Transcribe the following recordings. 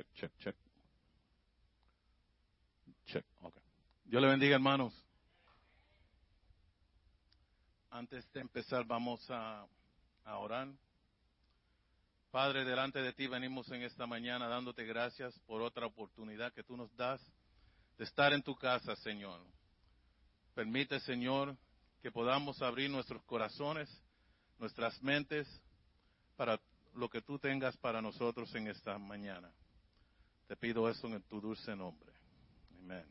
check, check, check. Check, ok. Dios le bendiga, hermanos. Antes de empezar, vamos a, a orar. Padre, delante de ti venimos en esta mañana dándote gracias por otra oportunidad que tú nos das de estar en tu casa, Señor. Permite, Señor, que podamos abrir nuestros corazones, nuestras mentes, para lo que tú tengas para nosotros en esta mañana. Te pido eso en tu dulce nombre. Amén.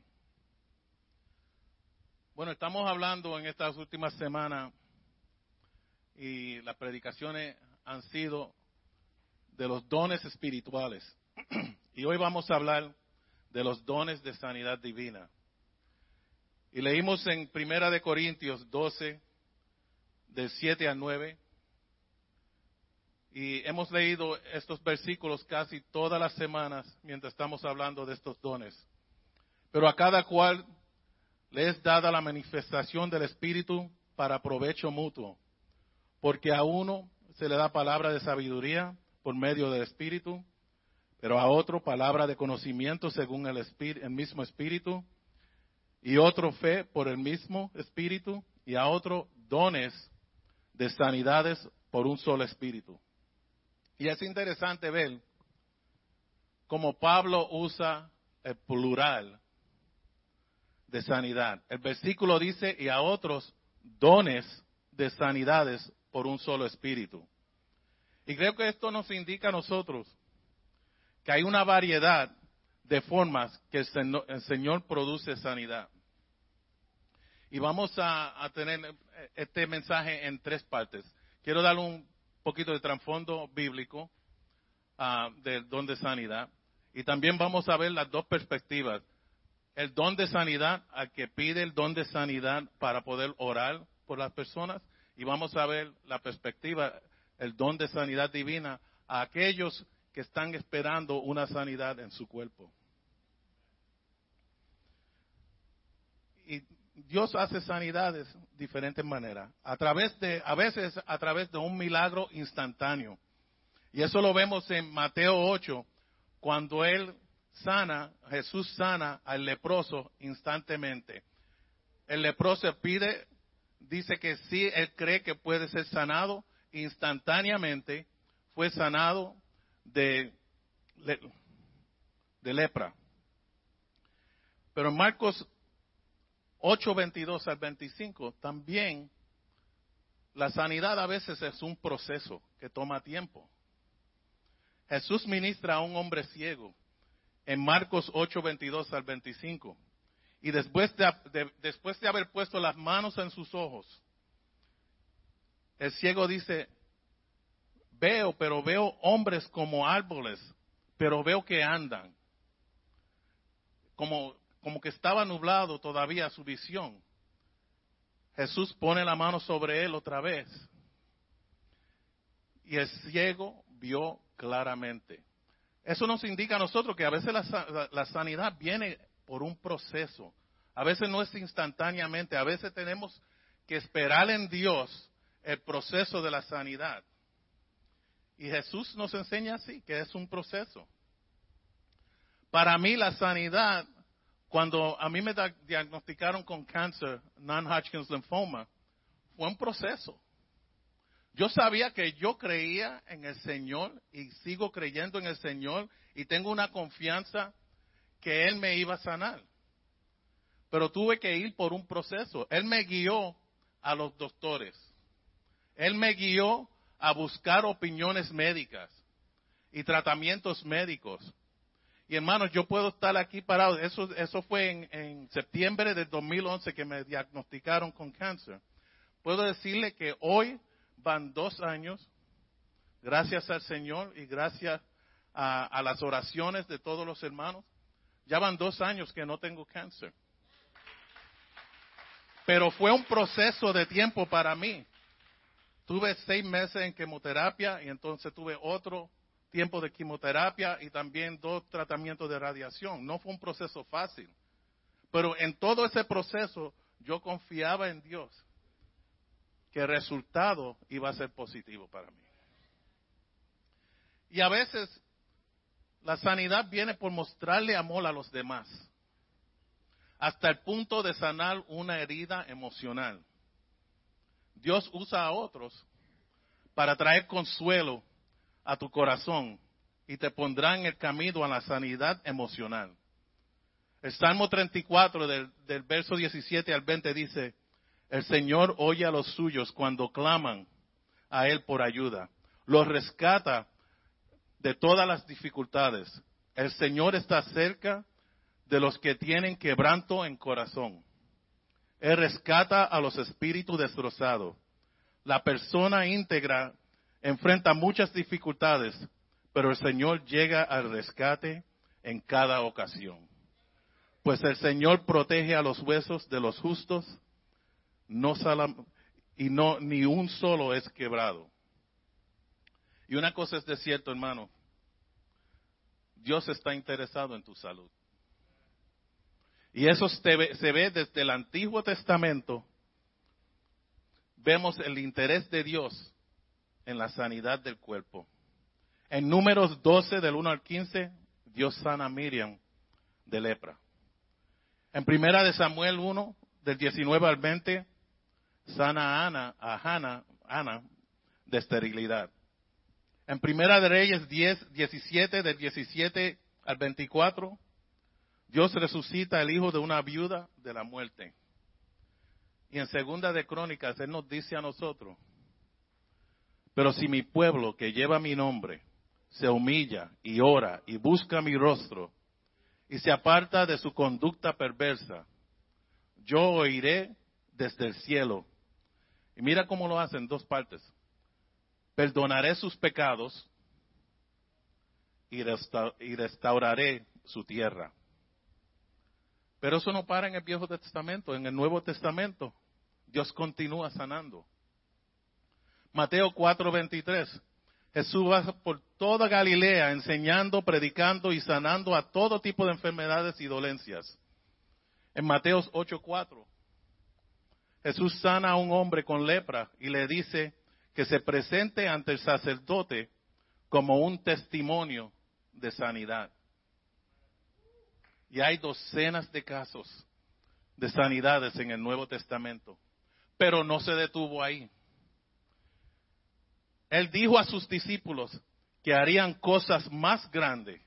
Bueno, estamos hablando en estas últimas semanas y las predicaciones han sido de los dones espirituales. Y hoy vamos a hablar de los dones de sanidad divina. Y leímos en Primera de Corintios 12, del 7 al 9. Y hemos leído estos versículos casi todas las semanas mientras estamos hablando de estos dones. Pero a cada cual le es dada la manifestación del Espíritu para provecho mutuo. Porque a uno se le da palabra de sabiduría por medio del Espíritu, pero a otro palabra de conocimiento según el, el mismo Espíritu, y otro fe por el mismo Espíritu, y a otro dones de sanidades por un solo Espíritu. Y es interesante ver cómo Pablo usa el plural de sanidad. El versículo dice, y a otros dones de sanidades por un solo espíritu. Y creo que esto nos indica a nosotros que hay una variedad de formas que el Señor, produce sanidad. Y vamos a, tener este mensaje en tres partes. Quiero dar un poquito de trasfondo bíblico del don de sanidad. Y también vamos a ver las dos perspectivas. El don de sanidad, al que pide el don de sanidad para poder orar por las personas. Y vamos a ver la perspectiva, el don de sanidad divina a aquellos que están esperando una sanidad en su cuerpo. Y Dios hace sanidades de diferentes maneras, a través de, a veces a través de un milagro instantáneo. Y eso lo vemos en Mateo 8, cuando él sana, Jesús sana al leproso instantemente. El leproso pide, dice que sí, él cree que puede ser sanado instantáneamente, fue sanado de, de lepra. Pero en Marcos 8, 22 al 25, también la sanidad a veces es un proceso que toma tiempo. Jesús ministra a un hombre ciego en Marcos 8, 22 al 25. Y después de, después de haber puesto las manos en sus ojos, el ciego dice, veo, pero veo hombres como árboles, pero veo que andan. Como como que estaba nublado todavía su visión. Jesús pone la mano sobre él otra vez. Y el ciego vio claramente. Eso nos indica a nosotros que a veces la, sanidad viene por un proceso. A veces no es instantáneamente, a veces tenemos que esperar en Dios el proceso de la sanidad. Y Jesús nos enseña así, que es un proceso. Para mí la sanidad cuando a mí me diagnosticaron con cáncer, non-Hodgkin's lymphoma, fue un proceso. Yo sabía que yo creía en el Señor y sigo creyendo en el Señor y tengo una confianza que Él me iba a sanar. Pero tuve que ir por un proceso. Él me guió a los doctores. Él me guió a buscar opiniones médicas y tratamientos médicos. Y hermanos, yo puedo estar aquí parado. Eso, fue en, septiembre del 2011 que me diagnosticaron con cáncer. Puedo decirle que hoy van dos años, gracias al Señor y gracias a, a las oraciones de todos los hermanos, ya van dos años que no tengo cáncer. Pero fue un proceso de tiempo para mí. Tuve seis meses en quimioterapia y entonces tuve otro tiempo de quimioterapia y también dos tratamientos de radiación. No fue un proceso fácil. Pero en todo ese proceso yo confiaba en Dios que el resultado iba a ser positivo para mí. Y a veces la sanidad viene por mostrarle amor a los demás, hasta el punto de sanar una herida emocional. Dios usa a otros para traer consuelo a tu corazón y te pondrá en el camino a la sanidad emocional. El Salmo 34 del, del verso 17 al 20 dice, el Señor oye a los suyos cuando claman a Él por ayuda. Los rescata de todas las dificultades. El Señor está cerca de los que tienen quebranto en corazón. Él rescata a los espíritus destrozados. La persona íntegra enfrenta muchas dificultades, pero el Señor llega al rescate en cada ocasión. Pues el Señor protege a los huesos de los justos no y no ni un solo es quebrado. Y una cosa es de cierto, hermano. Dios está interesado en tu salud. Y eso ve, se ve desde el Antiguo Testamento. Vemos el interés de Dios en la sanidad del cuerpo. En números 12 del 1 al 15, Dios sana a Miriam de lepra. En primera de Samuel 1, del 19 al 20, sana a Ana, a Hannah, Ana de esterilidad. En Primera de Reyes 10, 17, del 17 al 24, Dios resucita al hijo de una viuda de la muerte. Y en Segunda de Crónicas, Él nos dice a nosotros, pero si mi pueblo que lleva mi nombre se humilla y ora y busca mi rostro y se aparta de su conducta perversa, yo oiré desde el cielo. Y mira cómo lo hace en dos partes perdonaré sus pecados y, restauraré su tierra. Pero eso no para en el Viejo Testamento, en el Nuevo Testamento Dios continúa sanando. Mateo 4:23. Jesús va por toda Galilea enseñando, predicando y sanando a todo tipo de enfermedades y dolencias. En Mateo 8:4, Jesús sana a un hombre con lepra y le dice, que se presente ante el sacerdote como un testimonio de sanidad. Y hay docenas de casos de sanidades en el Nuevo Testamento, pero no se detuvo ahí. Él dijo a sus discípulos que harían cosas más grandes.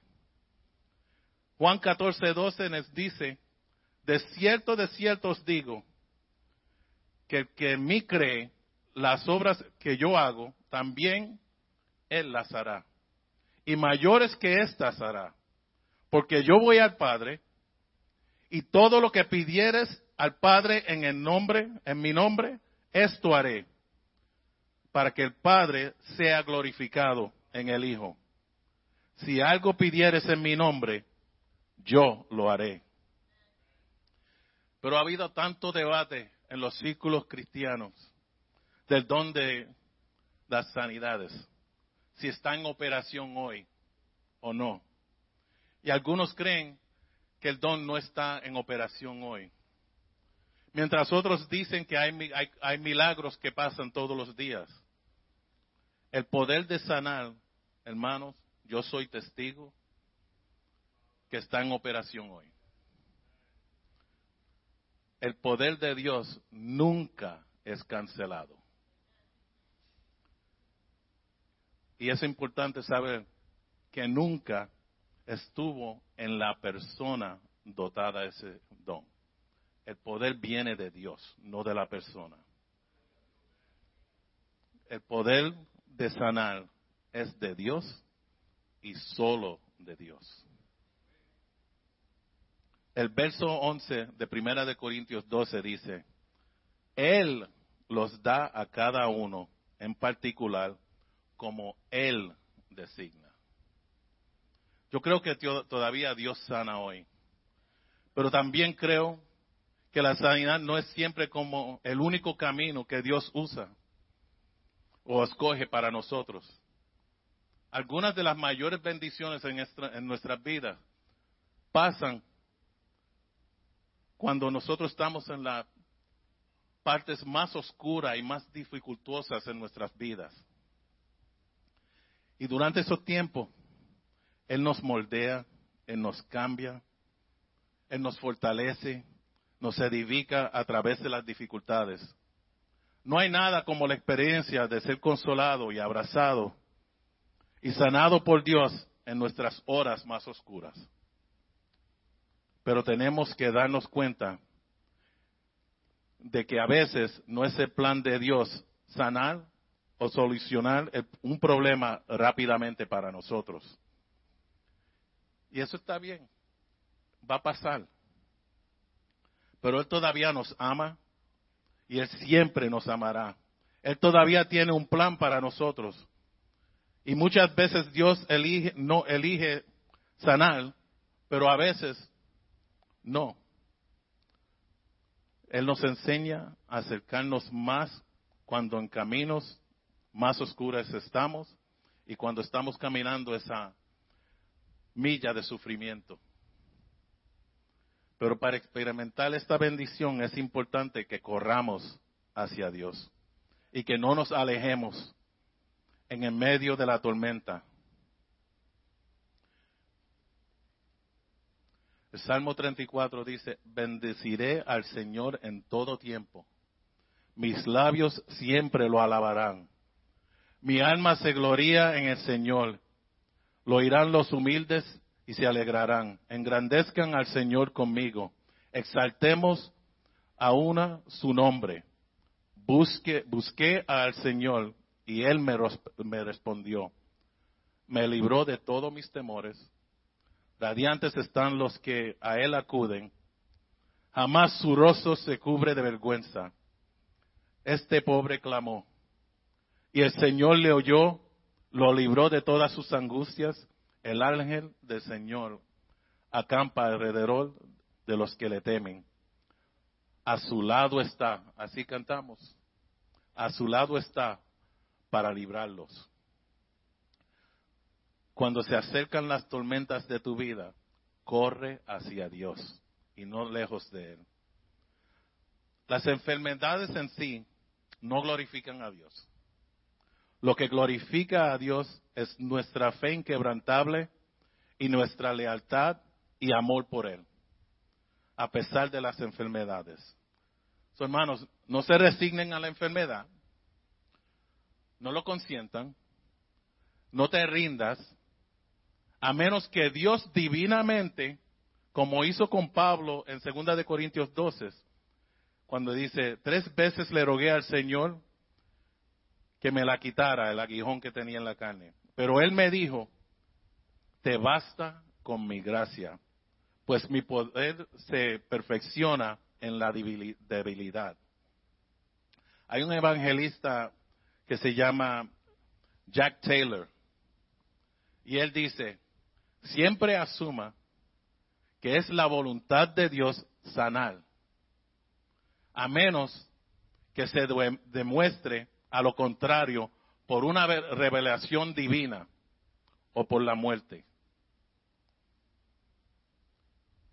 Juan 14, 12 nos dice, de cierto, de cierto os digo, que el que en mí cree, las obras que yo hago, también Él las hará. Y mayores que éstas hará. Porque yo voy al Padre y todo lo que pidieres al Padre en el nombre, en mi nombre, esto haré. Para que el Padre sea glorificado en el Hijo. Si algo pidieres en mi nombre, yo lo haré. Pero ha habido tanto debate en los círculos cristianos del don de las sanidades, si está en operación hoy o no. Y algunos creen que el don no está en operación hoy. Mientras otros dicen que hay, hay, milagros que pasan todos los días. El poder de sanar, hermanos, yo soy testigo que está en operación hoy. El poder de Dios nunca es cancelado. Y es importante saber que nunca estuvo en la persona dotada de ese don. El poder viene de Dios, no de la persona. El poder de sanar es de Dios y solo de Dios. El verso 11 de Primera de Corintios 12 dice, Él los da a cada uno en particular como Él designa. Yo creo que todavía Dios sana hoy, pero también creo que la sanidad no es siempre como el único camino que Dios usa o escoge para nosotros. Algunas de las mayores bendiciones en, nuestras vidas pasan cuando nosotros estamos en las partes más oscuras y más dificultosas en nuestras vidas. Y durante esos tiempos, Él nos moldea, Él nos cambia, Él nos fortalece, nos edifica a través de las dificultades. No hay nada como la experiencia de ser consolado y abrazado y sanado por Dios en nuestras horas más oscuras. Pero tenemos que darnos cuenta de que a veces no es el plan de Dios sanar o solucionar un problema rápidamente para nosotros. Y eso está bien, va a pasar. Pero Él todavía nos ama y Él siempre nos amará. Él todavía tiene un plan para nosotros. Y muchas veces Dios elige, no elige sanar, pero a veces no. Él nos enseña a acercarnos más cuando en caminos más oscuros estamos y cuando estamos caminando esa milla de sufrimiento. Pero para experimentar esta bendición es importante que corramos hacia Dios y que no nos alejemos en el medio de la tormenta. El Salmo 34 dice, bendeciré al Señor en todo tiempo. Mis labios siempre lo alabarán. Mi alma se gloría en el Señor. Lo oirán los humildes y se alegrarán. Engrandezcan al Señor conmigo. Exaltemos a una su nombre. Busque, busqué al Señor y Él me, me respondió. Me libró de todos mis temores. Radiantes están los que a Él acuden. Jamás su rostro se cubre de vergüenza. Este pobre clamó. Y el Señor le oyó, lo libró de todas sus angustias el ángel del Señor acampa alrededor de los que le temen. A su lado está, así cantamos, a su lado está para librarlos. Cuando se acercan las tormentas de tu vida, corre hacia Dios y no lejos de Él. Las enfermedades en sí no glorifican a Dios. Lo que glorifica a Dios es nuestra fe inquebrantable y nuestra lealtad y amor por Él, a pesar de las enfermedades. So, hermanos, no se resignen a la enfermedad, no lo consientan, no te rindas, a menos que Dios divinamente, como hizo con Pablo en 2 de Corintios 12, cuando dice, tres veces le rogué al Señor que me la quitara el aguijón que tenía en la carne. Pero él me dijo, te basta con mi gracia, pues mi poder se perfecciona en la debilidad. Hay un evangelista que se llama Jack Taylor y él dice, siempre asuma que es la voluntad de Dios sanar, a menos que se demuestre a lo contrario, por una revelación divina o por la muerte.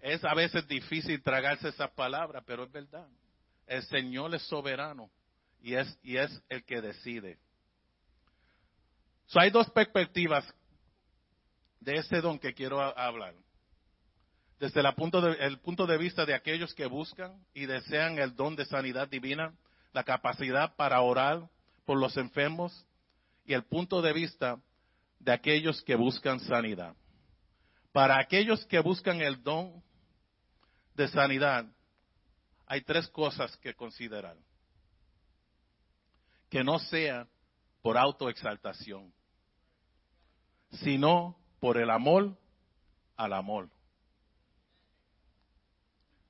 Es a veces difícil tragarse esas palabras, pero es verdad. El Señor es soberano y es, y es el que decide. hay dos perspectivas de ese don que quiero hablar. Desde el punto, de, el punto de vista de aquellos que buscan y desean el don de sanidad divina, la capacidad para orar por los enfermos y el punto de vista de aquellos que buscan sanidad. Para aquellos que buscan el don de sanidad, hay tres cosas que considerar. Que no sea por autoexaltación, sino por el amor al amor.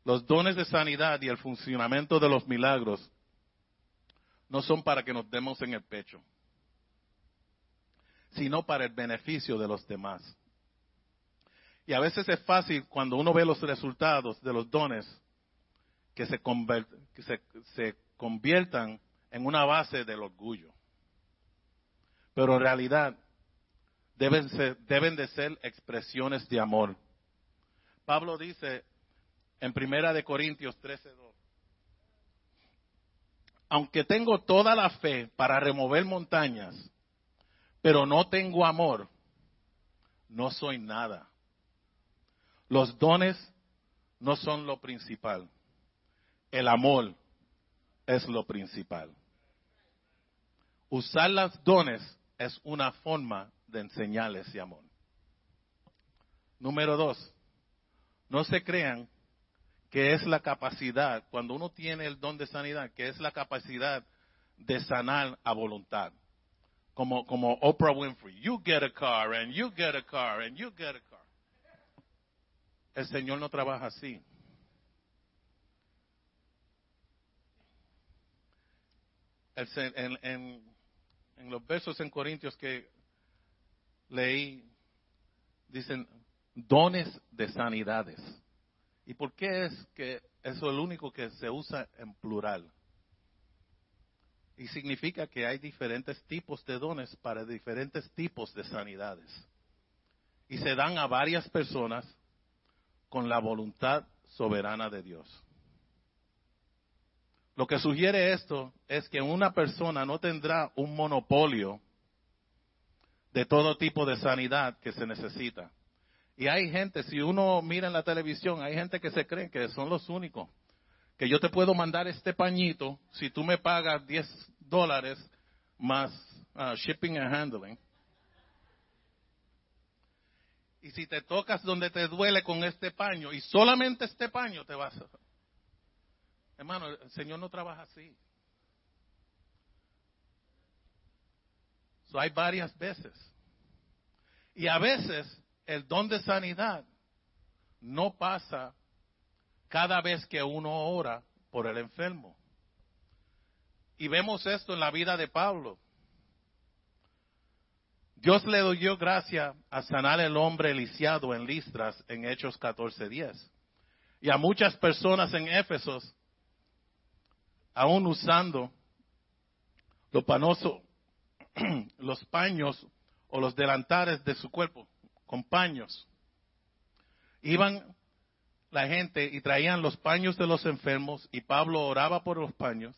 Los dones de sanidad y el funcionamiento de los milagros no son para que nos demos en el pecho, sino para el beneficio de los demás. Y a veces es fácil cuando uno ve los resultados de los dones que se, se, conviertan en una base del orgullo. Pero en realidad deben, deben de ser expresiones de amor. Pablo dice en Primera de Corintios 13:2 aunque tengo toda la fe para remover montañas, pero no tengo amor, no soy nada. Los dones no son lo principal. El amor es lo principal. Usar los dones es una forma de enseñarles ese amor. Número dos, no se crean que es la capacidad, cuando uno tiene el don de sanidad, que es la capacidad de sanar a voluntad. Como, como Oprah Winfrey, you get a car, and you get a car, and you get a car. El Señor no trabaja así. en, en los versos en Corintios que leí, dicen dones de sanidades. ¿Y por qué es que eso es lo único que se usa en plural? Y significa que hay diferentes tipos de dones para diferentes tipos de sanidades. Y se dan a varias personas con la voluntad soberana de Dios. Lo que sugiere esto es que una persona no tendrá un monopolio de todo tipo de sanidad que se necesita. Y hay gente, si uno mira en la televisión, hay gente que se cree que son los únicos. Que yo te puedo mandar este pañito si tú me pagas 10 dólares más uh, shipping and handling. Y si te tocas donde te duele con este paño y solamente este paño te vas a Hermano, el Señor no trabaja así. Hay varias veces. Y a veces el don de sanidad no pasa cada vez que uno ora por el enfermo. Y vemos esto en la vida de Pablo. Dios le dio gracia a sanar el hombre lisiado en Listras en Hechos 14:10. Y a muchas personas en Éfesos aún usando los panosos, los paños o los delantares de su cuerpo, con paños. Iban la gente y traían los paños de los enfermos y Pablo oraba por los paños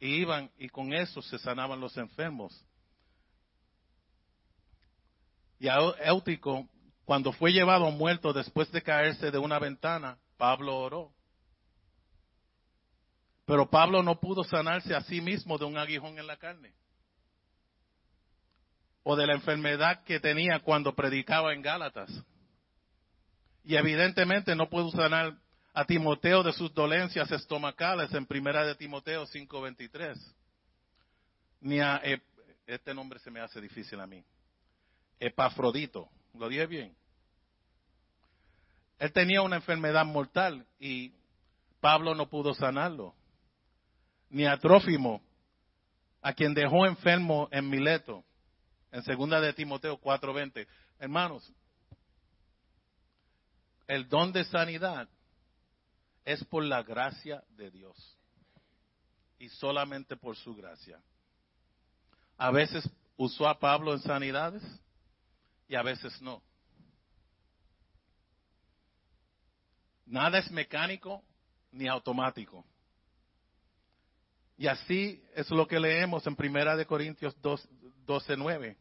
y iban y con eso se sanaban los enfermos. Y a Éutico, cuando fue llevado muerto después de caerse de una ventana, Pablo oró. Pero Pablo no pudo sanarse a sí mismo de un aguijón en la carne. O de la enfermedad que tenía cuando predicaba en Gálatas. Y evidentemente no pudo sanar a Timoteo de sus dolencias estomacales en primera de Timoteo 5:23. Ni a, este nombre se me hace difícil a mí. Epafrodito. ¿Lo dije bien? Él tenía una enfermedad mortal y Pablo no pudo sanarlo ni a Trófimo, a quien dejó enfermo en Mileto, en segunda de Timoteo 4:20. Hermanos, el don de sanidad es por la gracia de Dios y solamente por su gracia. A veces usó a Pablo en sanidades y a veces no. Nada es mecánico ni automático. Y así es lo que leemos en Primera de Corintios 12, 9.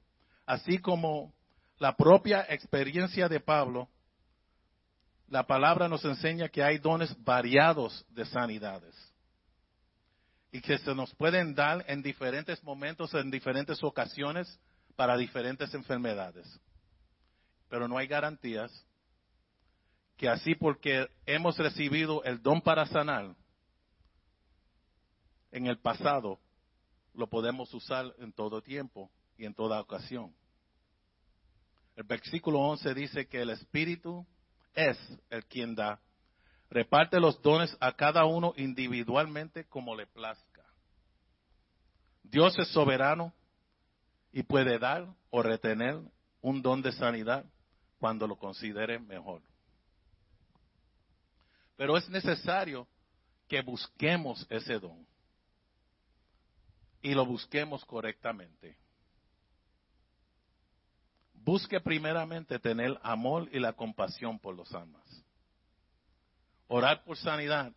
Así como la propia experiencia de Pablo, la palabra nos enseña que hay dones variados de sanidades y que se nos pueden dar en diferentes momentos, en diferentes ocasiones, para diferentes enfermedades. Pero no hay garantías que así porque hemos recibido el don para sanar, en el pasado, lo podemos usar en todo tiempo y en toda ocasión. El versículo 11 dice que el Espíritu es el quien da. Reparte los dones a cada uno individualmente como le plazca. Dios es soberano y puede dar o retener un don de sanidad cuando lo considere mejor. Pero es necesario que busquemos ese don y lo busquemos correctamente. Busque primeramente tener amor y la compasión por los almas. Orar por sanidad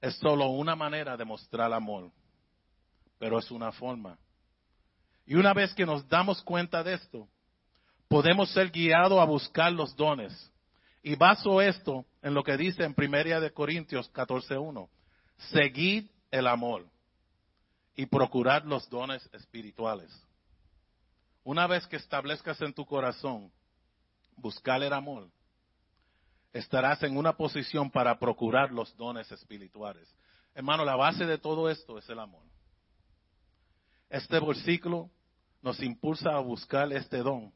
es solo una manera de mostrar amor, pero es una forma. Y una vez que nos damos cuenta de esto, podemos ser guiados a buscar los dones. Y baso esto en lo que dice en Primera de Corintios 14.1. Seguid el amor y procurad los dones espirituales. Una vez que establezcas en tu corazón buscar el amor, estarás en una posición para procurar los dones espirituales. Hermano, la base de todo esto es el amor. Este versículo nos impulsa a buscar este don,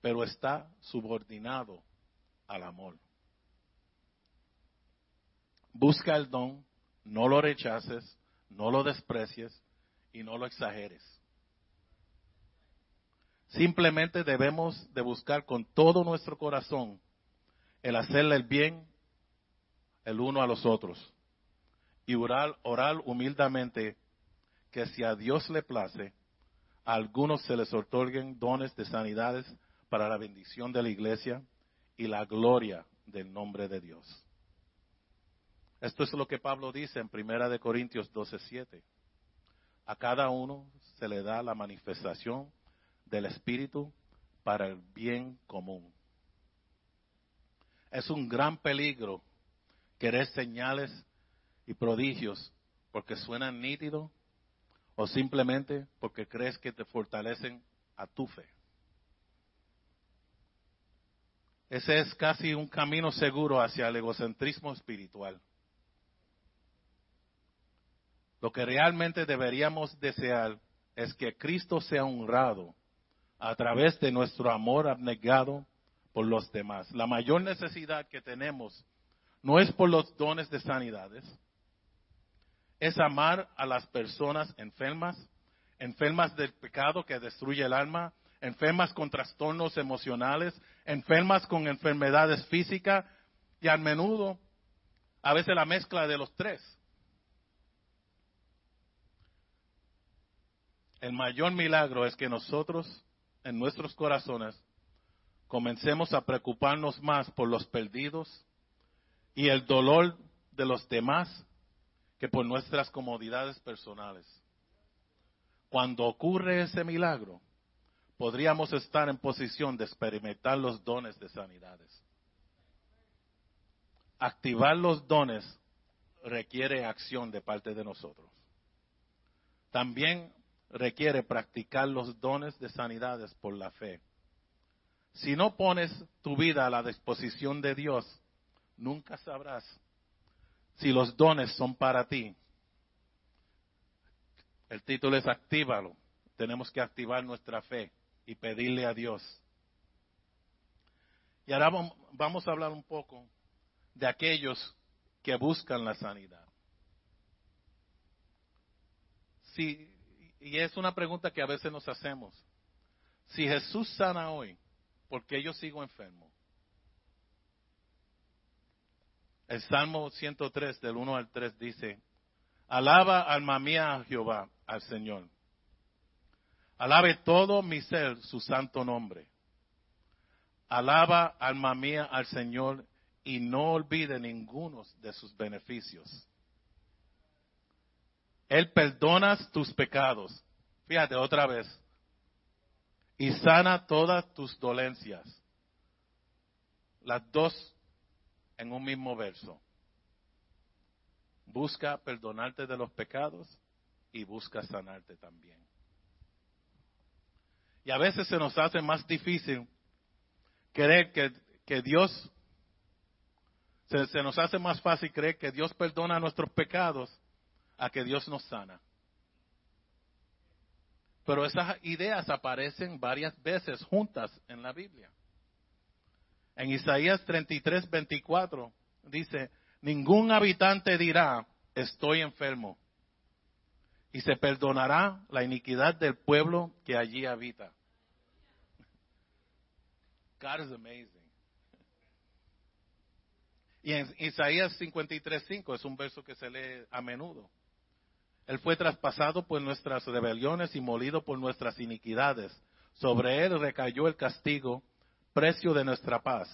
pero está subordinado al amor. Busca el don, no lo rechaces, no lo desprecies y no lo exageres. Simplemente debemos de buscar con todo nuestro corazón el hacerle el bien el uno a los otros y orar, orar humildemente que si a Dios le place, a algunos se les otorguen dones de sanidades para la bendición de la iglesia y la gloria del nombre de Dios. Esto es lo que Pablo dice en Primera de Corintios 12:7. A cada uno se le da la manifestación del Espíritu para el bien común. Es un gran peligro querer señales y prodigios porque suenan nítidos o simplemente porque crees que te fortalecen a tu fe. Ese es casi un camino seguro hacia el egocentrismo espiritual. Lo que realmente deberíamos desear es que Cristo sea honrado a través de nuestro amor abnegado por los demás. La mayor necesidad que tenemos no es por los dones de sanidades, es amar a las personas enfermas, enfermas del pecado que destruye el alma, enfermas con trastornos emocionales, enfermas con enfermedades físicas y a menudo, a veces la mezcla de los tres. El mayor milagro es que nosotros, en nuestros corazones, comencemos a preocuparnos más por los perdidos y el dolor de los demás que por nuestras comodidades personales. Cuando ocurre ese milagro, podríamos estar en posición de experimentar los dones de sanidades. Activar los dones requiere acción de parte de nosotros. También requiere practicar los dones de sanidades por la fe. Si no pones tu vida a la disposición de Dios, nunca sabrás si los dones son para ti. El título es Actívalo. Tenemos que activar nuestra fe y pedirle a Dios. Y ahora vamos a hablar un poco de aquellos que buscan la sanidad. Si, y es una pregunta que a veces nos hacemos. Si Jesús sana hoy, ¿por qué yo sigo enfermo? El Salmo 103 del 1 al 3 dice, Alaba alma mía a Jehová, al Señor. Alabe todo mi ser su santo nombre. Alaba alma mía al Señor y no olvide ninguno de sus beneficios. Él perdona tus pecados. Fíjate otra vez. Y sana todas tus dolencias. Las dos en un mismo verso. Busca perdonarte de los pecados y busca sanarte también. Y a veces se nos hace más difícil creer que, que Dios, se, se nos hace más fácil creer que Dios perdona nuestros pecados a que Dios nos sana. Pero esas ideas aparecen varias veces juntas en la Biblia. En Isaías 33, 24 dice, ningún habitante dirá, estoy enfermo, y se perdonará la iniquidad del pueblo que allí habita. God is amazing. Y en Isaías 53.5 es un verso que se lee a menudo. Él fue traspasado por nuestras rebeliones y molido por nuestras iniquidades. Sobre él recayó el castigo, precio de nuestra paz.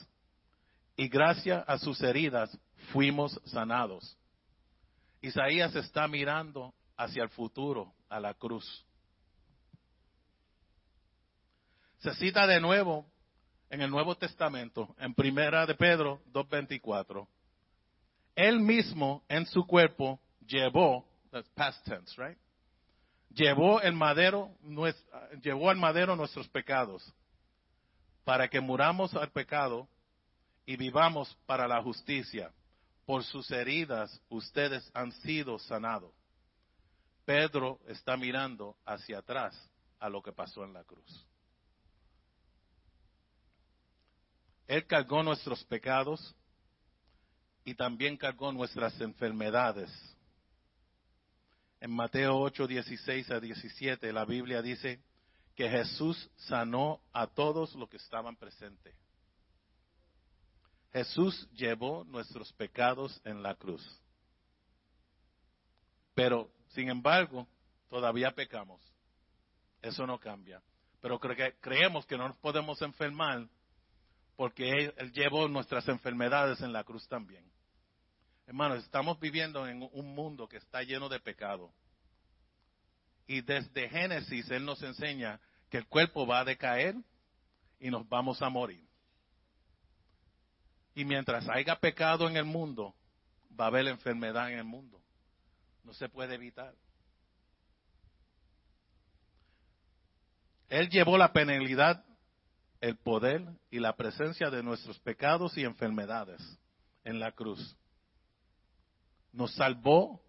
Y gracias a sus heridas fuimos sanados. Isaías está mirando hacia el futuro, a la cruz. Se cita de nuevo en el Nuevo Testamento, en Primera de Pedro 2.24. Él mismo en su cuerpo llevó, that's past tense, right? Llevó madero, llevó al madero nuestros pecados, para que muramos al pecado y vivamos para la justicia. Por sus heridas ustedes han sido sanados. Pedro está mirando hacia atrás a lo que pasó en la cruz. Él cargó nuestros pecados y también cargó nuestras enfermedades. En Mateo 8, 16 a 17, la Biblia dice que Jesús sanó a todos los que estaban presentes. Jesús llevó nuestros pecados en la cruz. Pero, sin embargo, todavía pecamos. Eso no cambia. Pero creemos que no nos podemos enfermar porque él, llevó nuestras enfermedades en la cruz también. Hermanos, estamos viviendo en un mundo que está lleno de pecado. Y desde Génesis Él nos enseña que el cuerpo va a decaer y nos vamos a morir. Y mientras haya pecado en el mundo, va a haber enfermedad en el mundo. No se puede evitar. Él llevó la penalidad el poder y la presencia de nuestros pecados y enfermedades en la cruz. Nos salvó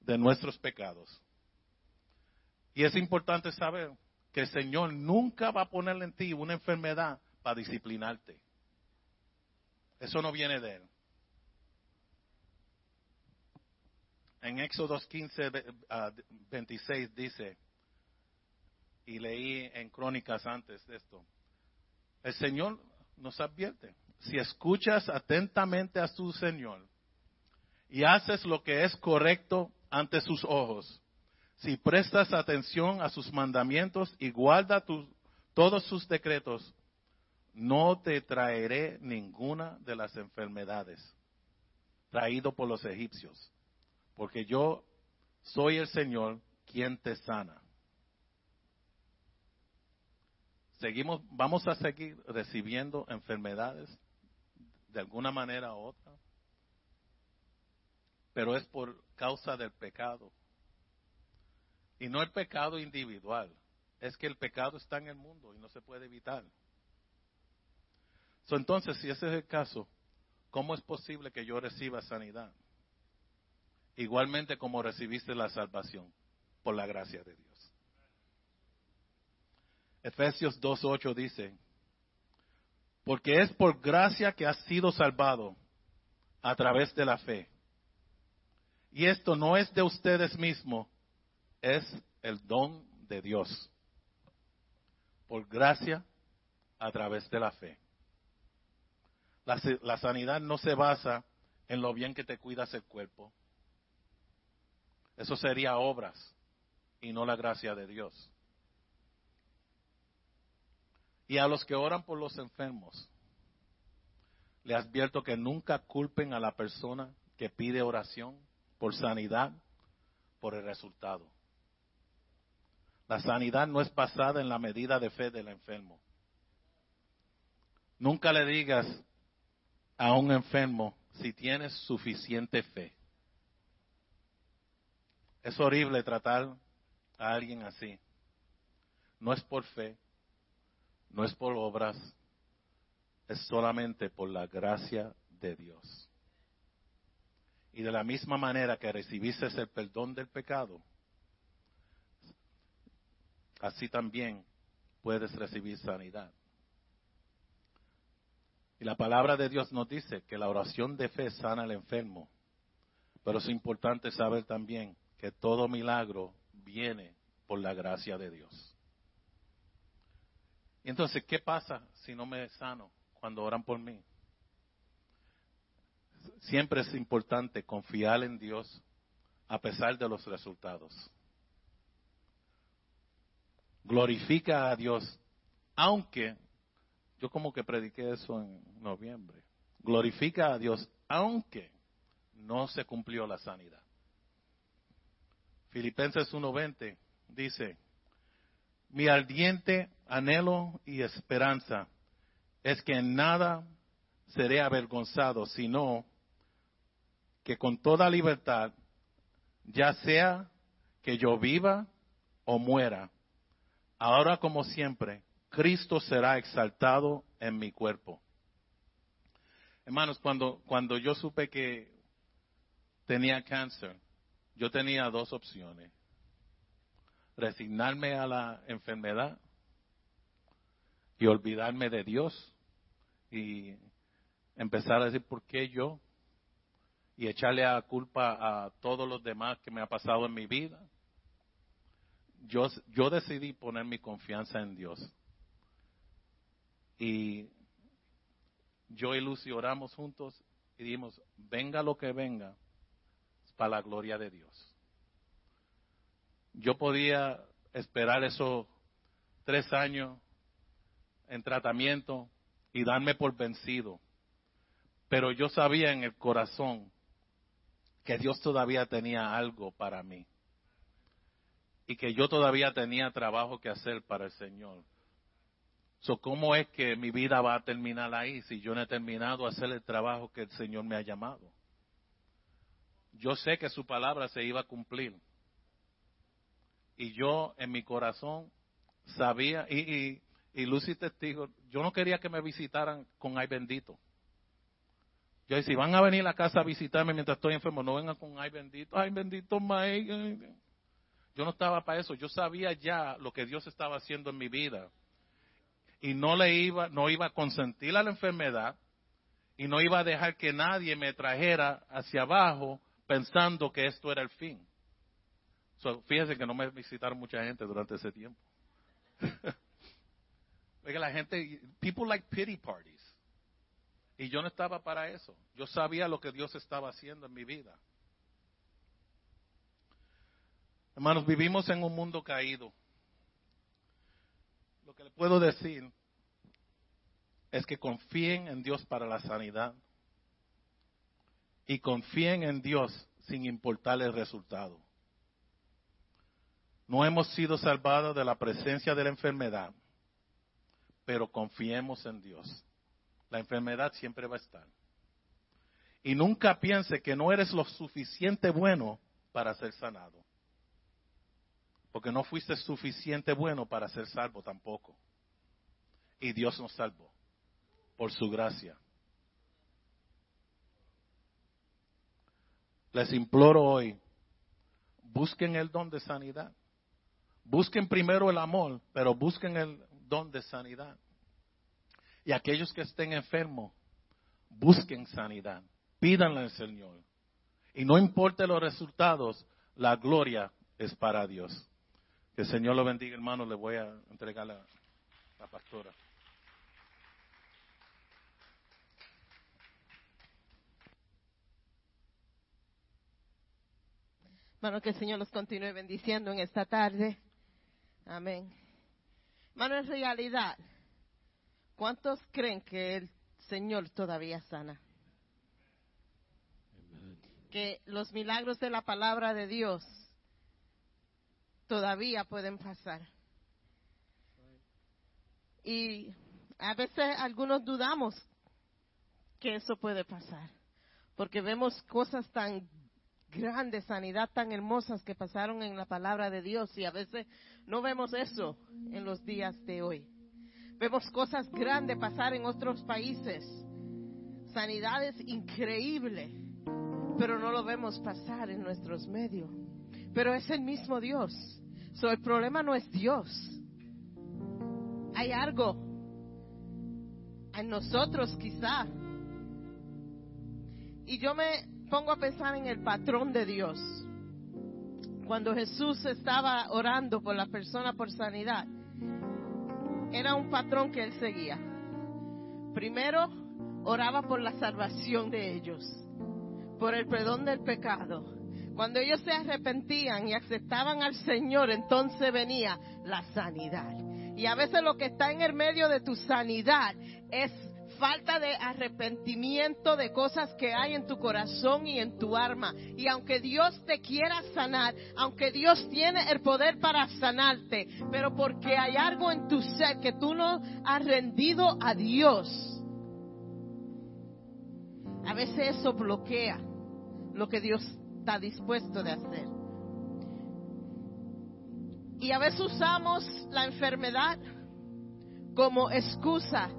de nuestros pecados. Y es importante saber que el Señor nunca va a poner en ti una enfermedad para disciplinarte. Eso no viene de Él. En Éxodo 15, 26 dice, y leí en crónicas antes de esto, el Señor nos advierte, si escuchas atentamente a tu Señor y haces lo que es correcto ante sus ojos, si prestas atención a sus mandamientos y guarda todos sus decretos, no te traeré ninguna de las enfermedades traído por los egipcios, porque yo soy el Señor quien te sana. seguimos, vamos a seguir recibiendo enfermedades de alguna manera u otra, pero es por causa del pecado. Y no el pecado individual, es que el pecado está en el mundo y no se puede evitar. entonces, si ese es el caso, ¿cómo es posible que yo reciba sanidad? Igualmente como recibiste la salvación, por la gracia de Dios. Efesios 2.8 dice, porque es por gracia que has sido salvado a través de la fe. Y esto no es de ustedes mismos, es el don de Dios. Por gracia a través de la fe. La, sanidad no se basa en lo bien que te cuidas el cuerpo. Eso sería obras y no la gracia de Dios. Y a los que oran por los enfermos, le advierto que nunca culpen a la persona que pide oración por sanidad por el resultado. La sanidad no es basada en la medida de fe del enfermo. Nunca le digas a un enfermo si tienes suficiente fe. Es horrible tratar a alguien así. No es por fe, no es por obras, es solamente por la gracia de Dios. Y de la misma manera que recibiste el perdón del pecado, así también puedes recibir sanidad. Y la palabra de Dios nos dice que la oración de fe sana al enfermo. Pero es importante saber también que todo milagro viene por la gracia de Dios. Entonces, ¿qué pasa si no me sano cuando oran por mí? Siempre es importante confiar en Dios a pesar de los resultados. Glorifica a Dios, aunque, yo como que prediqué eso en noviembre, glorifica a Dios, aunque no se cumplió la sanidad. Filipenses 1.20 dice, mi ardiente anhelo y esperanza es que en nada seré avergonzado, sino que con toda libertad, ya sea que yo viva o muera, ahora como siempre, Cristo será exaltado en mi cuerpo. Hermanos, cuando, cuando yo supe que tenía cáncer, yo tenía dos opciones. Resignarme a la enfermedad y olvidarme de Dios y empezar a decir, ¿por qué yo? Y echarle a culpa a todos los demás que me ha pasado en mi vida. Yo, yo decidí poner mi confianza en Dios. Y yo y Lucy oramos juntos y dijimos, venga lo que venga, para la gloria de Dios. Yo podía esperar esos tres años en tratamiento y darme por vencido, pero yo sabía en el corazón que Dios todavía tenía algo para mí y que yo todavía tenía trabajo que hacer para el Señor. So, ¿Cómo es que mi vida va a terminar ahí si yo no he terminado de hacer el trabajo que el Señor me ha llamado? Yo sé que su palabra se iba a cumplir. Y yo en mi corazón sabía, y, y Lucy testigo, yo no quería que me visitaran con ay bendito. Yo decía, si van a venir a la casa a visitarme mientras estoy enfermo, no vengan con ay bendito, ay bendito, Mike. Yo no estaba para eso, yo sabía ya lo que Dios estaba haciendo en mi vida y no le iba, no iba a consentir a la enfermedad y no iba a dejar que nadie me trajera hacia abajo pensando que esto era el fin. Fíjense que no me visitaron mucha gente durante ese tiempo. La gente, people like pity parties. Y yo no estaba para eso. Yo sabía lo que Dios estaba haciendo en mi vida. Hermanos, vivimos en un mundo caído lo que le puedo decir es que confíen en Dios para la sanidad y confíen en Dios sin importar el resultado. No hemos sido salvados de la presencia de la enfermedad, pero confiemos en Dios. La enfermedad siempre va a estar. Y nunca piense que no eres lo suficiente bueno para ser sanado. Porque no fuiste suficiente bueno para ser salvo tampoco. Y Dios nos salvó por su gracia. Les imploro hoy, busquen el don de sanidad. Busquen primero el amor, pero busquen el don de sanidad. Y aquellos que estén enfermos, busquen sanidad. Pídanle al Señor. Y no importe los resultados, la gloria es para Dios. Que el Señor lo bendiga, hermano. Le voy a entregar la, pastora. Hermano, que el Señor los continúe bendiciendo en esta tarde. Amén. Hermano, en realidad, ¿cuántos creen que el Señor todavía sana? Que los milagros de la palabra de Dios todavía pueden pasar. Y a veces algunos dudamos que eso puede pasar, porque vemos cosas tan grandes, sanidad tan hermosas que pasaron en la palabra de Dios y a veces no vemos eso en los días de hoy. Vemos cosas grandes pasar en otros países, sanidades increíbles, pero no lo vemos pasar en nuestros medios. Pero es el mismo Dios. So, el problema no es Dios. Hay algo en nosotros quizá. Y yo me pongo a pensar en el patrón de Dios. Cuando Jesús estaba orando por la persona por sanidad, era un patrón que él seguía. Primero, oraba por la salvación de ellos, por el perdón del pecado cuando ellos se arrepentían y aceptaban al Señor, entonces venía la sanidad. Y a veces lo que está en el medio de tu sanidad es falta de arrepentimiento de cosas que hay en tu corazón y en tu alma. Y aunque Dios te quiera sanar, aunque Dios tiene el poder para sanarte, pero porque hay algo en tu ser que tú no has rendido a Dios, a veces eso bloquea lo que Dios está dispuesto de hacer. Y a veces usamos la enfermedad como excusa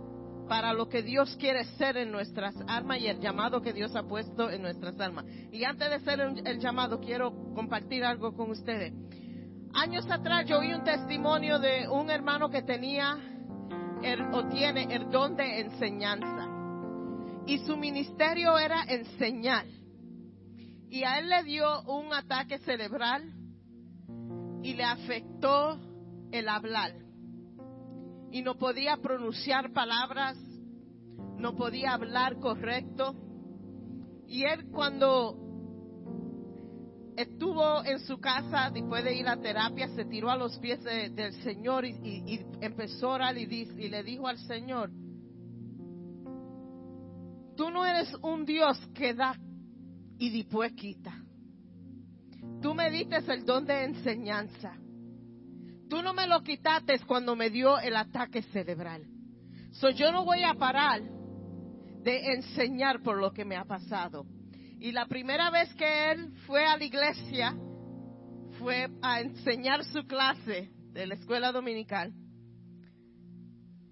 para lo que Dios quiere ser en nuestras almas y el llamado que Dios ha puesto en nuestras almas. Y antes de hacer el llamado, quiero compartir algo con ustedes. Años atrás yo oí un testimonio de un hermano que tenía o tiene el don de enseñanza. Y su ministerio era enseñar. Y a él le dio un ataque cerebral y le afectó el hablar y no podía pronunciar palabras, no podía hablar correcto. Y él cuando estuvo en su casa después de ir a terapia, se tiró a los pies del Señor y, empezó a orar y, y le dijo al Señor, tú no eres un Dios que da y después quita. Tú me diste el don de enseñanza. Tú no me lo quitaste cuando me dio el ataque cerebral. So, yo no voy a parar de enseñar por lo que me ha pasado. Y la primera vez que él fue a la iglesia fue a enseñar su clase de la escuela dominical.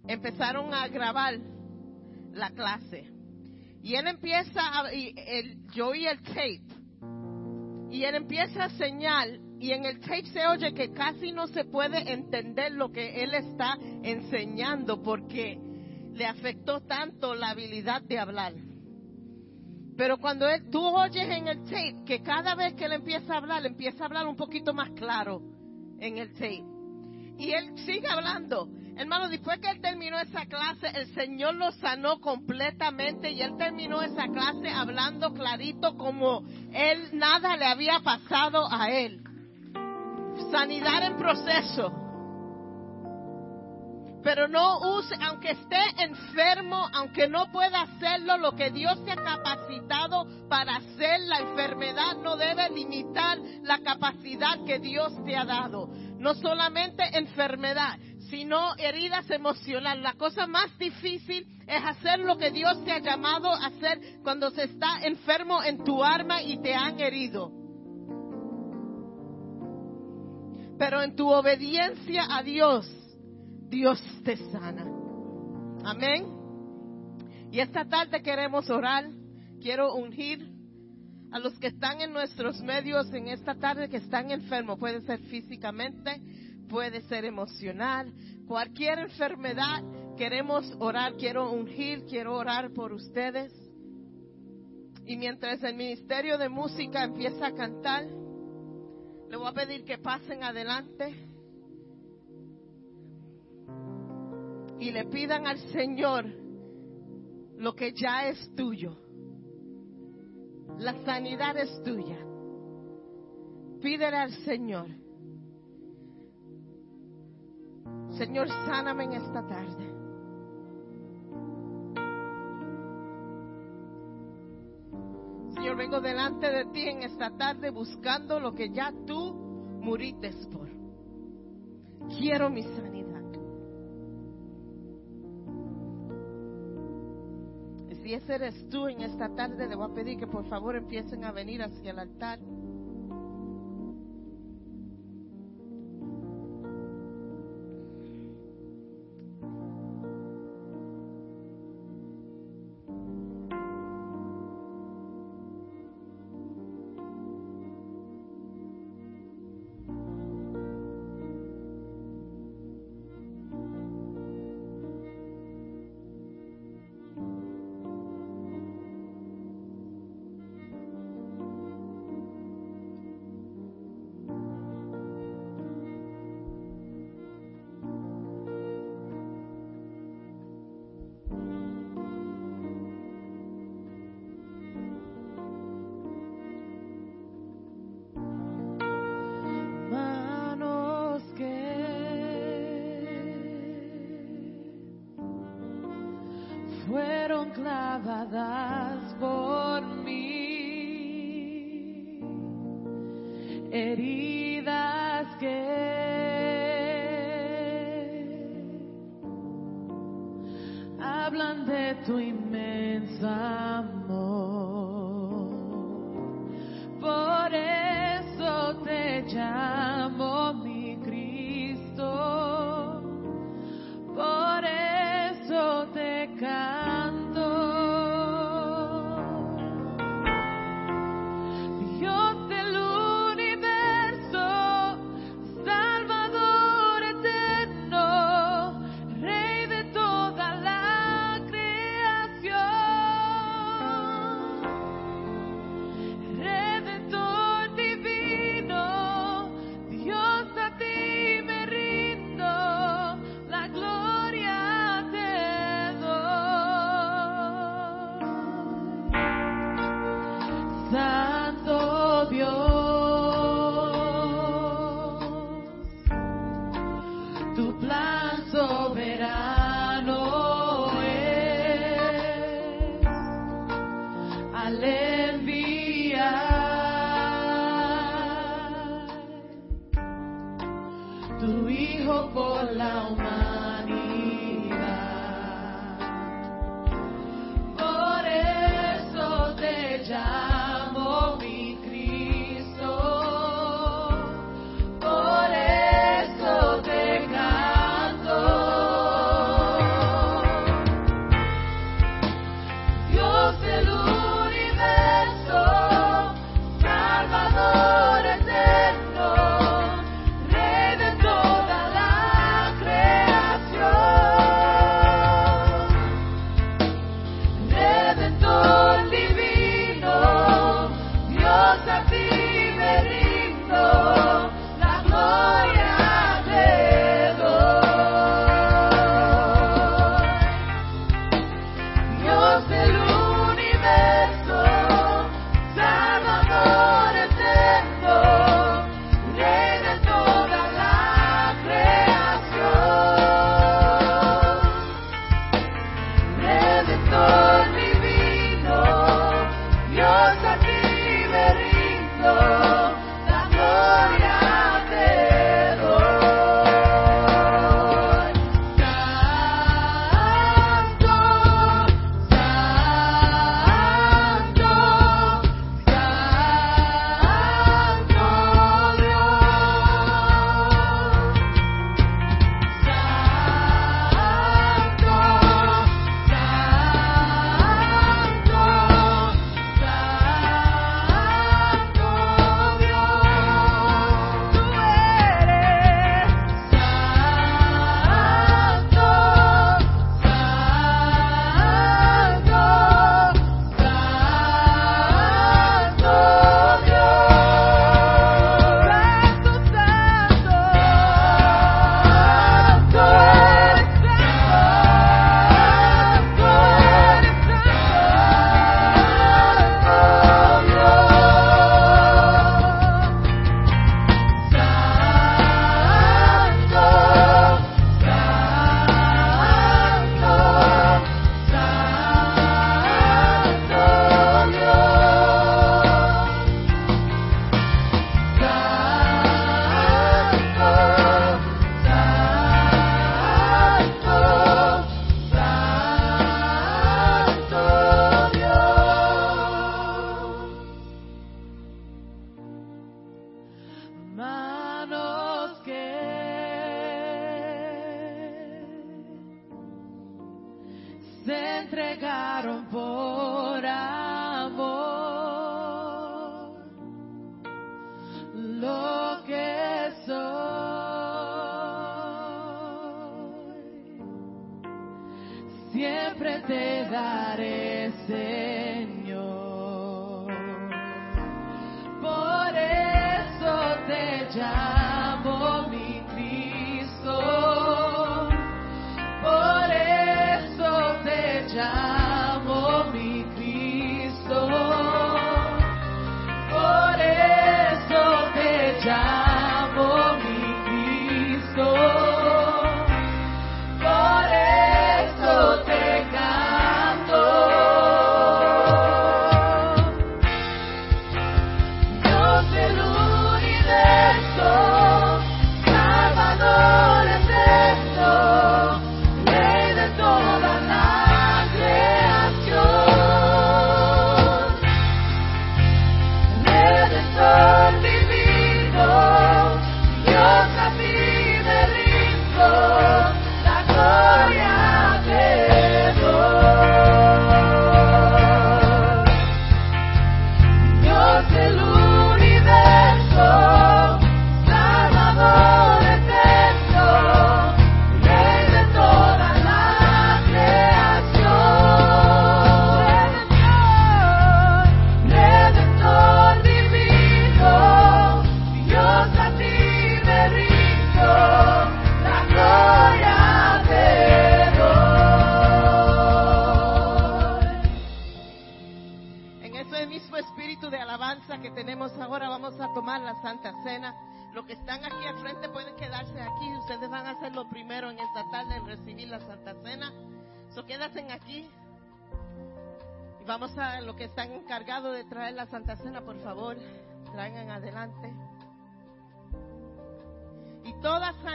Empezaron a grabar la clase. Y él empieza a, y yo oí el tape. Y él empieza a enseñar y en el tape se oye que casi no se puede entender lo que él está enseñando porque le afectó tanto la habilidad de hablar. Pero cuando él, tú oyes en el tape que cada vez que él empieza a hablar, empieza a hablar un poquito más claro en el tape. Y él sigue hablando. Hermano, después que él terminó esa clase, el Señor lo sanó completamente y él terminó esa clase hablando clarito como él nada le había pasado a él sanidad en proceso. Pero no use, aunque esté enfermo, aunque no pueda hacerlo, lo que Dios te ha capacitado para hacer, la enfermedad no debe limitar la capacidad que Dios te ha dado. No solamente enfermedad, sino heridas emocionales. La cosa más difícil es hacer lo que Dios te ha llamado a hacer cuando se está enfermo en tu alma y te han herido. Pero en tu obediencia a Dios, Dios te sana. Amén. Y esta tarde queremos orar. Quiero ungir a los que están en nuestros medios en esta tarde que están enfermos. Puede ser físicamente, puede ser emocional, cualquier enfermedad. Queremos orar, quiero ungir, quiero orar por ustedes. Y mientras el Ministerio de Música empieza a cantar, le voy a pedir que pasen adelante y le pidan al Señor lo que ya es tuyo. La sanidad es tuya. Pídele al Señor. Señor, sáname en esta tarde. Señor, vengo delante de ti en esta tarde buscando lo que ya tú muriste por. Quiero mi sanidad. Si ese eres tú en esta tarde, le voy a pedir que por favor empiecen a venir hacia el altar. Clavadas por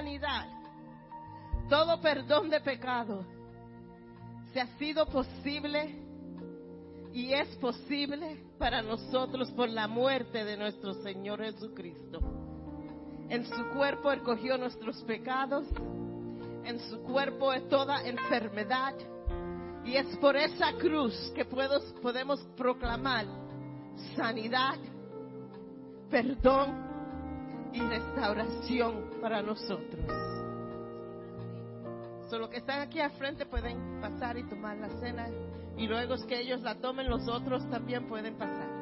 sanidad, todo perdón de pecado, se ha sido posible y es posible para nosotros por la muerte de nuestro Señor Jesucristo. En su cuerpo Él cogió nuestros pecados, en su cuerpo es toda enfermedad y es por esa cruz que puedo- podemos proclamar sanidad, perdón y restauración para nosotros. Solo que están aquí al frente pueden pasar y tomar la cena y luego que ellos la tomen, los otros también pueden pasar.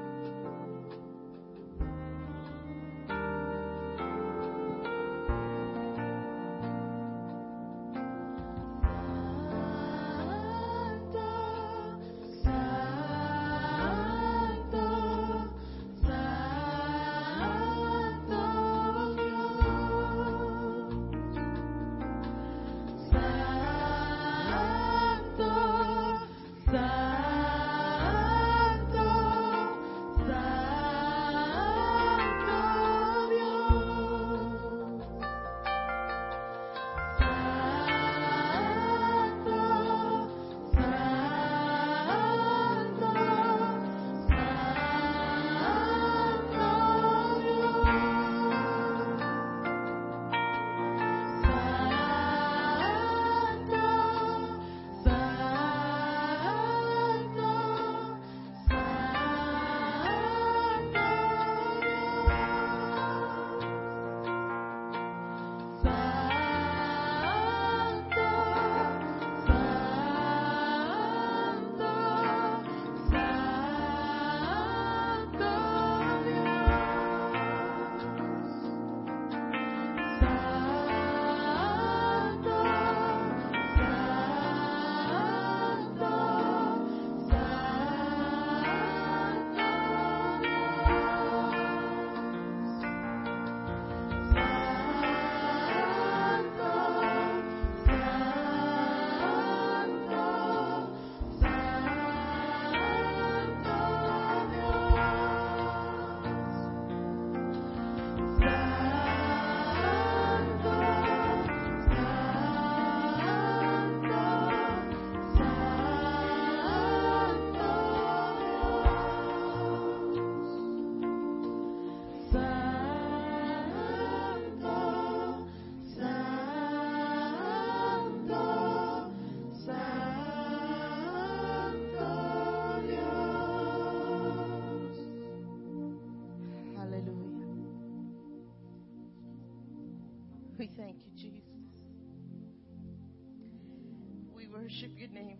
Worship your name,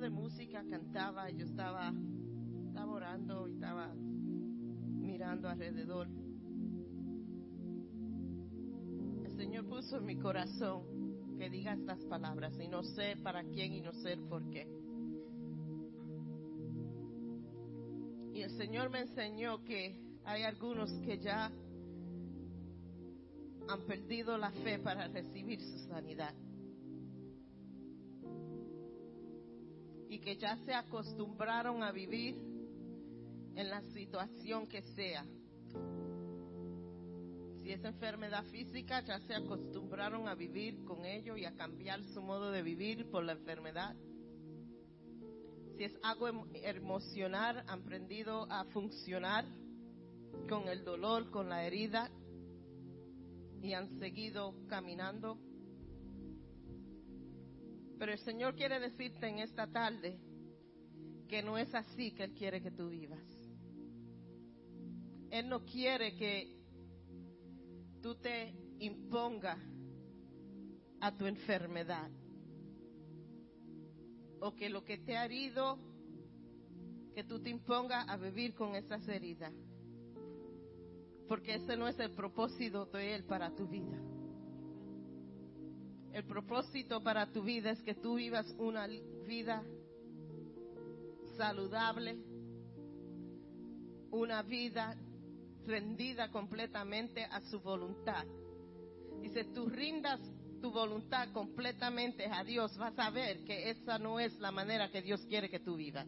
de música cantaba, yo estaba, estaba orando y estaba mirando alrededor. Puso en mi corazón que diga estas palabras y no sé para quién y no sé por qué. Y el Señor me enseñó que hay algunos que ya han perdido la fe para recibir su sanidad. y que ya se acostumbraron a vivir en la situación que sea. Si es enfermedad física, ya se acostumbraron a vivir con ello y a cambiar su modo de vivir por la enfermedad. Si es algo emo- emocional, han aprendido a funcionar con el dolor, con la herida y han seguido caminando pero el Señor quiere decirte en esta tarde que no es así que Él quiere que tú vivas. Él no quiere que tú te impongas a tu enfermedad o que lo que te ha herido que tú te impongas a vivir con esas heridas. Porque ese no es el propósito de Él para tu vida. El propósito para tu vida es que tú vivas una vida saludable, una vida rendida completamente a su voluntad. Dice, tú rindas tu voluntad completamente a Dios, vas a ver que esa no es la manera que Dios quiere que tú vivas.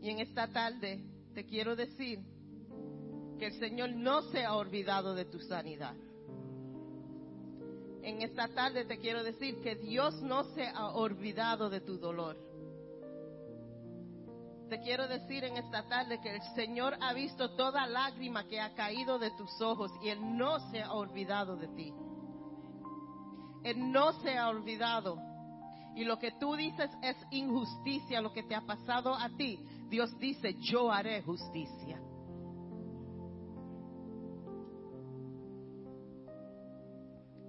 Y en esta tarde te quiero decir que el Señor no se ha olvidado de tu sanidad. En esta tarde te quiero decir que Dios no se ha olvidado de tu dolor. Te quiero decir en esta tarde que el Señor ha visto toda lágrima que ha caído de tus ojos y Él no se ha olvidado de ti. Él no se ha olvidado. Y lo que tú dices es injusticia, lo que te ha pasado a ti. Dios dice, yo haré justicia.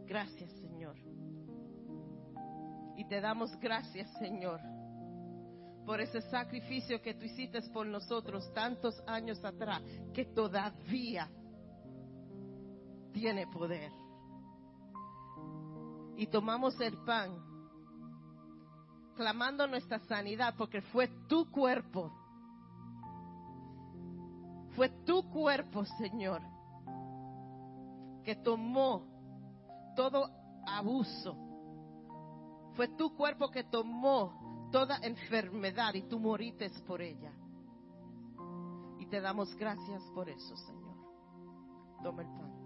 Gracias, Señor. Y te damos gracias, Señor, por ese sacrificio que tú hiciste por nosotros tantos años atrás, que todavía tiene poder. Y tomamos el pan, clamando nuestra sanidad, porque fue tu cuerpo. Fue tu cuerpo, Señor, que tomó todo abuso. Fue tu cuerpo que tomó toda enfermedad y tú por ella. Y te damos gracias por eso, Señor. Toma el pan.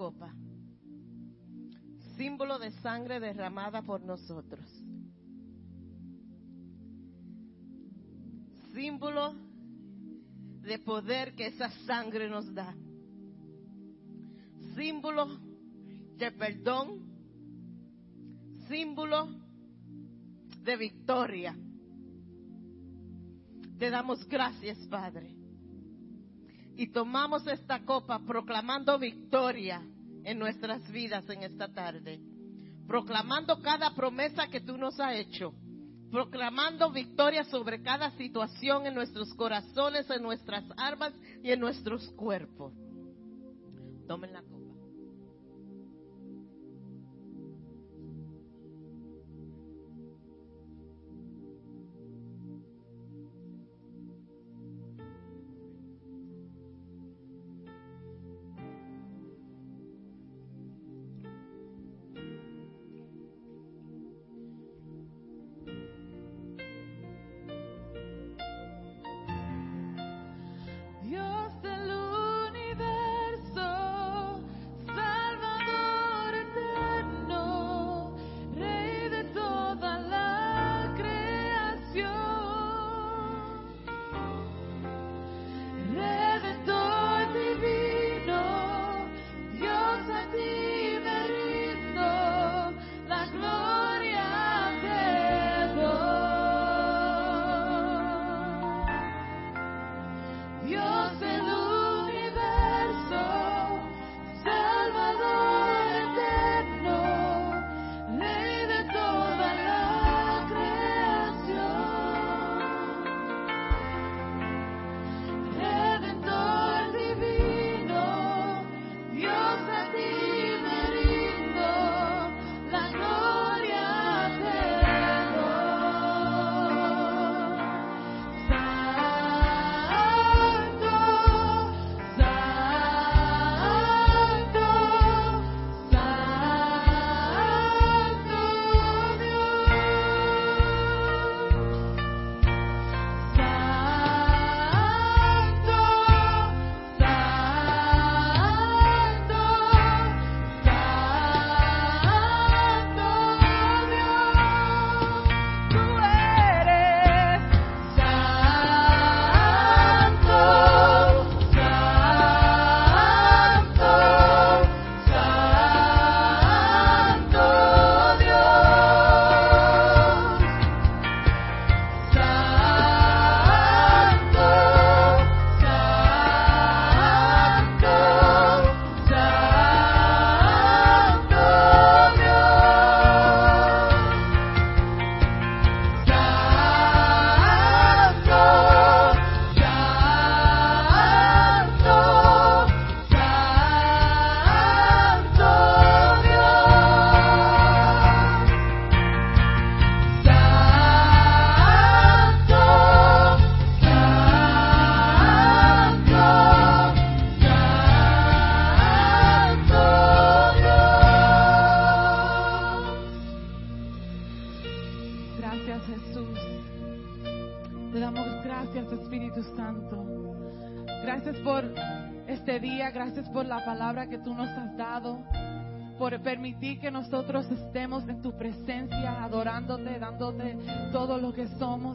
Copa, símbolo de sangre derramada por nosotros, símbolo de poder que esa sangre nos da, símbolo de perdón, símbolo de victoria. Te damos gracias, Padre y tomamos esta copa proclamando victoria en nuestras vidas en esta tarde. Proclamando cada promesa que tú nos has hecho. Proclamando victoria sobre cada situación en nuestros corazones, en nuestras armas y en nuestros cuerpos. Tomen la copa.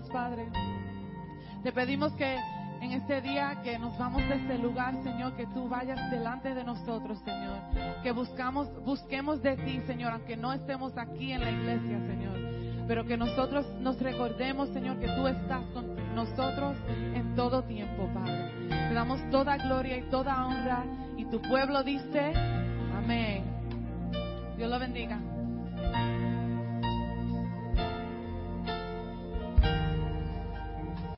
Padre. Te pedimos que en este día que nos vamos de este lugar, Señor, que tú vayas delante de nosotros, Señor. Que buscamos, busquemos de ti, Señor, aunque no estemos aquí en la iglesia, Señor. Pero que nosotros nos recordemos, Señor, que tú estás con nosotros en todo tiempo, Padre. Te damos toda gloria y toda honra. Y tu pueblo dice, amén. Dios lo bendiga.